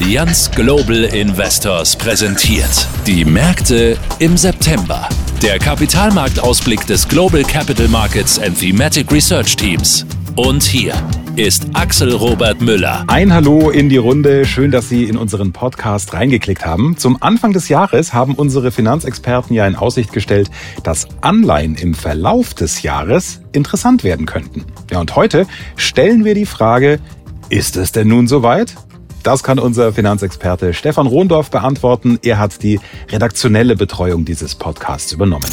Allianz Global Investors präsentiert. Die Märkte im September. Der Kapitalmarktausblick des Global Capital Markets and Thematic Research Teams. Und hier ist Axel Robert Müller. Ein Hallo in die Runde. Schön, dass Sie in unseren Podcast reingeklickt haben. Zum Anfang des Jahres haben unsere Finanzexperten ja in Aussicht gestellt, dass Anleihen im Verlauf des Jahres interessant werden könnten. Ja, und heute stellen wir die Frage, ist es denn nun soweit? Das kann unser Finanzexperte Stefan Rohndorf beantworten. Er hat die redaktionelle Betreuung dieses Podcasts übernommen.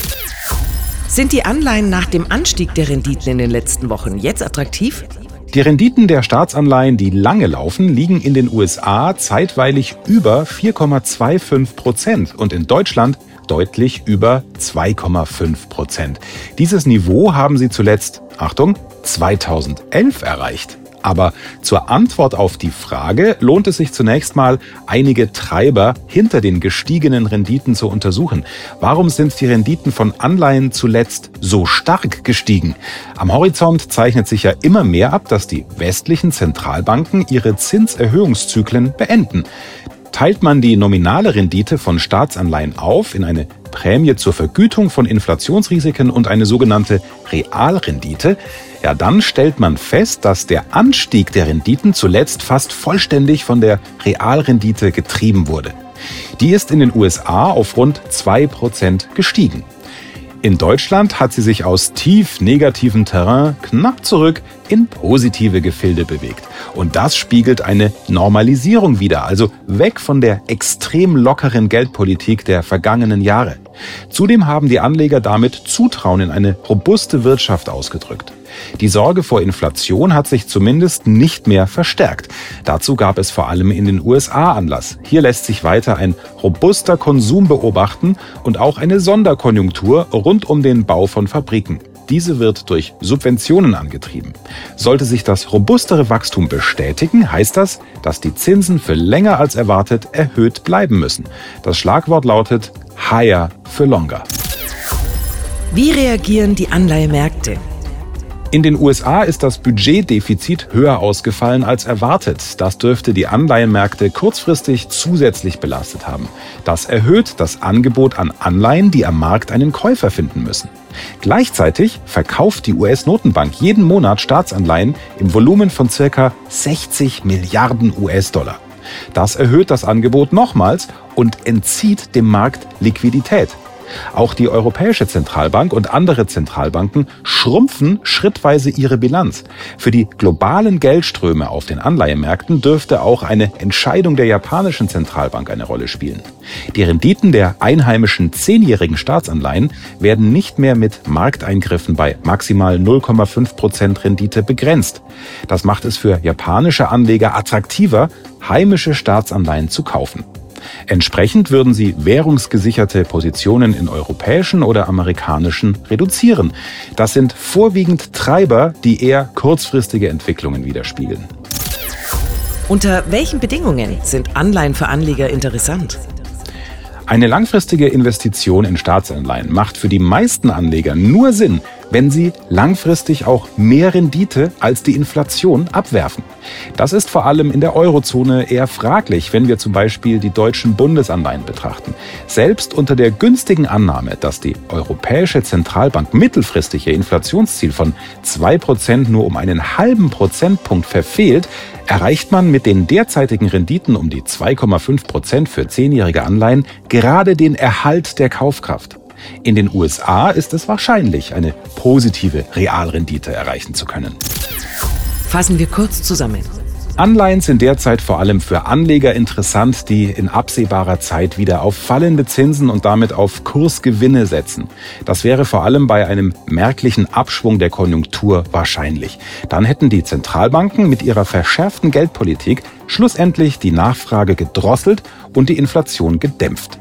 Sind die Anleihen nach dem Anstieg der Renditen in den letzten Wochen jetzt attraktiv? Die Renditen der Staatsanleihen, die lange laufen, liegen in den USA zeitweilig über 4,25 Prozent und in Deutschland deutlich über 2,5 Prozent. Dieses Niveau haben sie zuletzt, Achtung, 2011 erreicht. Aber zur Antwort auf die Frage lohnt es sich zunächst mal, einige Treiber hinter den gestiegenen Renditen zu untersuchen. Warum sind die Renditen von Anleihen zuletzt so stark gestiegen? Am Horizont zeichnet sich ja immer mehr ab, dass die westlichen Zentralbanken ihre Zinserhöhungszyklen beenden. Teilt man die nominale Rendite von Staatsanleihen auf in eine Prämie zur Vergütung von Inflationsrisiken und eine sogenannte Realrendite, ja, dann stellt man fest, dass der Anstieg der Renditen zuletzt fast vollständig von der Realrendite getrieben wurde. Die ist in den USA auf rund 2% gestiegen. In Deutschland hat sie sich aus tief negativem Terrain knapp zurück in positive Gefilde bewegt. Und das spiegelt eine Normalisierung wider, also weg von der extrem lockeren Geldpolitik der vergangenen Jahre. Zudem haben die Anleger damit Zutrauen in eine robuste Wirtschaft ausgedrückt. Die Sorge vor Inflation hat sich zumindest nicht mehr verstärkt. Dazu gab es vor allem in den USA Anlass. Hier lässt sich weiter ein robuster Konsum beobachten und auch eine Sonderkonjunktur rund um den Bau von Fabriken. Diese wird durch Subventionen angetrieben. Sollte sich das robustere Wachstum bestätigen, heißt das, dass die Zinsen für länger als erwartet erhöht bleiben müssen. Das Schlagwort lautet Higher für Longer. Wie reagieren die Anleihemärkte? In den USA ist das Budgetdefizit höher ausgefallen als erwartet. Das dürfte die Anleihenmärkte kurzfristig zusätzlich belastet haben. Das erhöht das Angebot an Anleihen, die am Markt einen Käufer finden müssen. Gleichzeitig verkauft die US-Notenbank jeden Monat Staatsanleihen im Volumen von circa 60 Milliarden US-Dollar. Das erhöht das Angebot nochmals und entzieht dem Markt Liquidität. Auch die Europäische Zentralbank und andere Zentralbanken schrumpfen schrittweise ihre Bilanz. Für die globalen Geldströme auf den Anleihemärkten dürfte auch eine Entscheidung der japanischen Zentralbank eine Rolle spielen. Die Renditen der einheimischen zehnjährigen Staatsanleihen werden nicht mehr mit Markteingriffen bei maximal 0,5 Prozent Rendite begrenzt. Das macht es für japanische Anleger attraktiver, heimische Staatsanleihen zu kaufen. Entsprechend würden sie währungsgesicherte Positionen in europäischen oder amerikanischen reduzieren. Das sind vorwiegend Treiber, die eher kurzfristige Entwicklungen widerspiegeln. Unter welchen Bedingungen sind Anleihen für Anleger interessant? Eine langfristige Investition in Staatsanleihen macht für die meisten Anleger nur Sinn, wenn sie langfristig auch mehr Rendite als die Inflation abwerfen. Das ist vor allem in der Eurozone eher fraglich, wenn wir zum Beispiel die deutschen Bundesanleihen betrachten. Selbst unter der günstigen Annahme, dass die Europäische Zentralbank mittelfristig ihr Inflationsziel von 2% nur um einen halben Prozentpunkt verfehlt, erreicht man mit den derzeitigen Renditen um die 2,5% für zehnjährige Anleihen gerade den Erhalt der Kaufkraft. In den USA ist es wahrscheinlich, eine positive Realrendite erreichen zu können. Fassen wir kurz zusammen. Anleihen sind derzeit vor allem für Anleger interessant, die in absehbarer Zeit wieder auf fallende Zinsen und damit auf Kursgewinne setzen. Das wäre vor allem bei einem merklichen Abschwung der Konjunktur wahrscheinlich. Dann hätten die Zentralbanken mit ihrer verschärften Geldpolitik schlussendlich die Nachfrage gedrosselt und die Inflation gedämpft.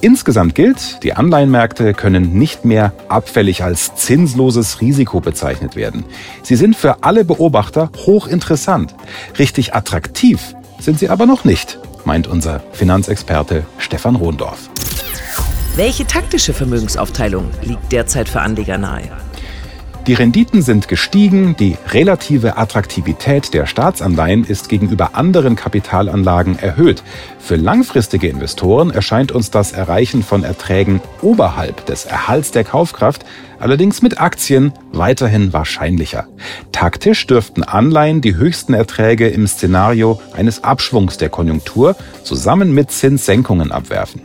Insgesamt gilt, die Anleihenmärkte können nicht mehr abfällig als zinsloses Risiko bezeichnet werden. Sie sind für alle Beobachter hochinteressant. Richtig attraktiv sind sie aber noch nicht, meint unser Finanzexperte Stefan Welche taktische Vermögensaufteilung liegt derzeit für Anleger nahe? Die Renditen sind gestiegen, die relative Attraktivität der Staatsanleihen ist gegenüber anderen Kapitalanlagen erhöht. Für langfristige Investoren erscheint uns das Erreichen von Erträgen oberhalb des Erhalts der Kaufkraft allerdings mit Aktien weiterhin wahrscheinlicher. Taktisch dürften Anleihen die höchsten Erträge im Szenario eines Abschwungs der Konjunktur zusammen mit Zinssenkungen abwerfen.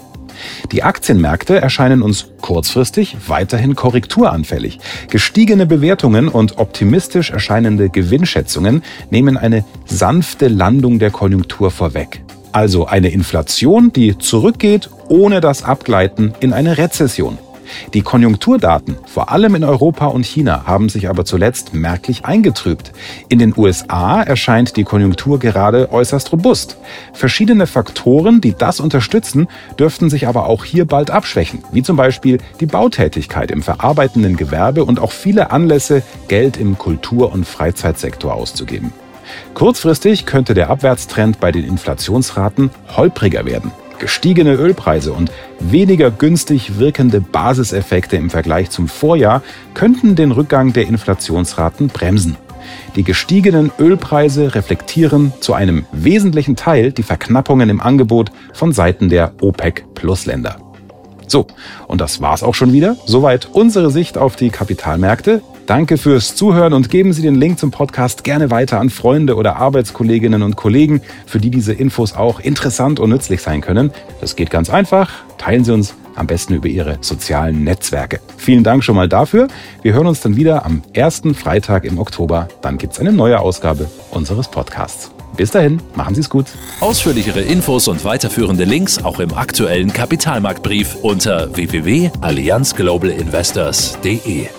Die Aktienmärkte erscheinen uns kurzfristig weiterhin korrekturanfällig. Gestiegene Bewertungen und optimistisch erscheinende Gewinnschätzungen nehmen eine sanfte Landung der Konjunktur vorweg. Also eine Inflation, die zurückgeht, ohne das Abgleiten in eine Rezession. Die Konjunkturdaten, vor allem in Europa und China, haben sich aber zuletzt merklich eingetrübt. In den USA erscheint die Konjunktur gerade äußerst robust. Verschiedene Faktoren, die das unterstützen, dürften sich aber auch hier bald abschwächen, wie zum Beispiel die Bautätigkeit im verarbeitenden Gewerbe und auch viele Anlässe, Geld im Kultur- und Freizeitsektor auszugeben. Kurzfristig könnte der Abwärtstrend bei den Inflationsraten holpriger werden. Gestiegene Ölpreise und weniger günstig wirkende Basiseffekte im Vergleich zum Vorjahr könnten den Rückgang der Inflationsraten bremsen. Die gestiegenen Ölpreise reflektieren zu einem wesentlichen Teil die Verknappungen im Angebot von Seiten der OPEC-Plus-Länder. So, und das war's auch schon wieder. Soweit unsere Sicht auf die Kapitalmärkte. Danke fürs Zuhören und geben Sie den Link zum Podcast gerne weiter an Freunde oder Arbeitskolleginnen und Kollegen, für die diese Infos auch interessant und nützlich sein können. Das geht ganz einfach. Teilen Sie uns am besten über Ihre sozialen Netzwerke. Vielen Dank schon mal dafür. Wir hören uns dann wieder am ersten Freitag im Oktober. Dann gibt es eine neue Ausgabe unseres Podcasts. Bis dahin, machen Sie es gut. Ausführlichere Infos und weiterführende Links auch im aktuellen Kapitalmarktbrief unter www.allianzglobalinvestors.de.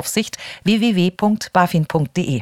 Aufsicht www.bafin.de.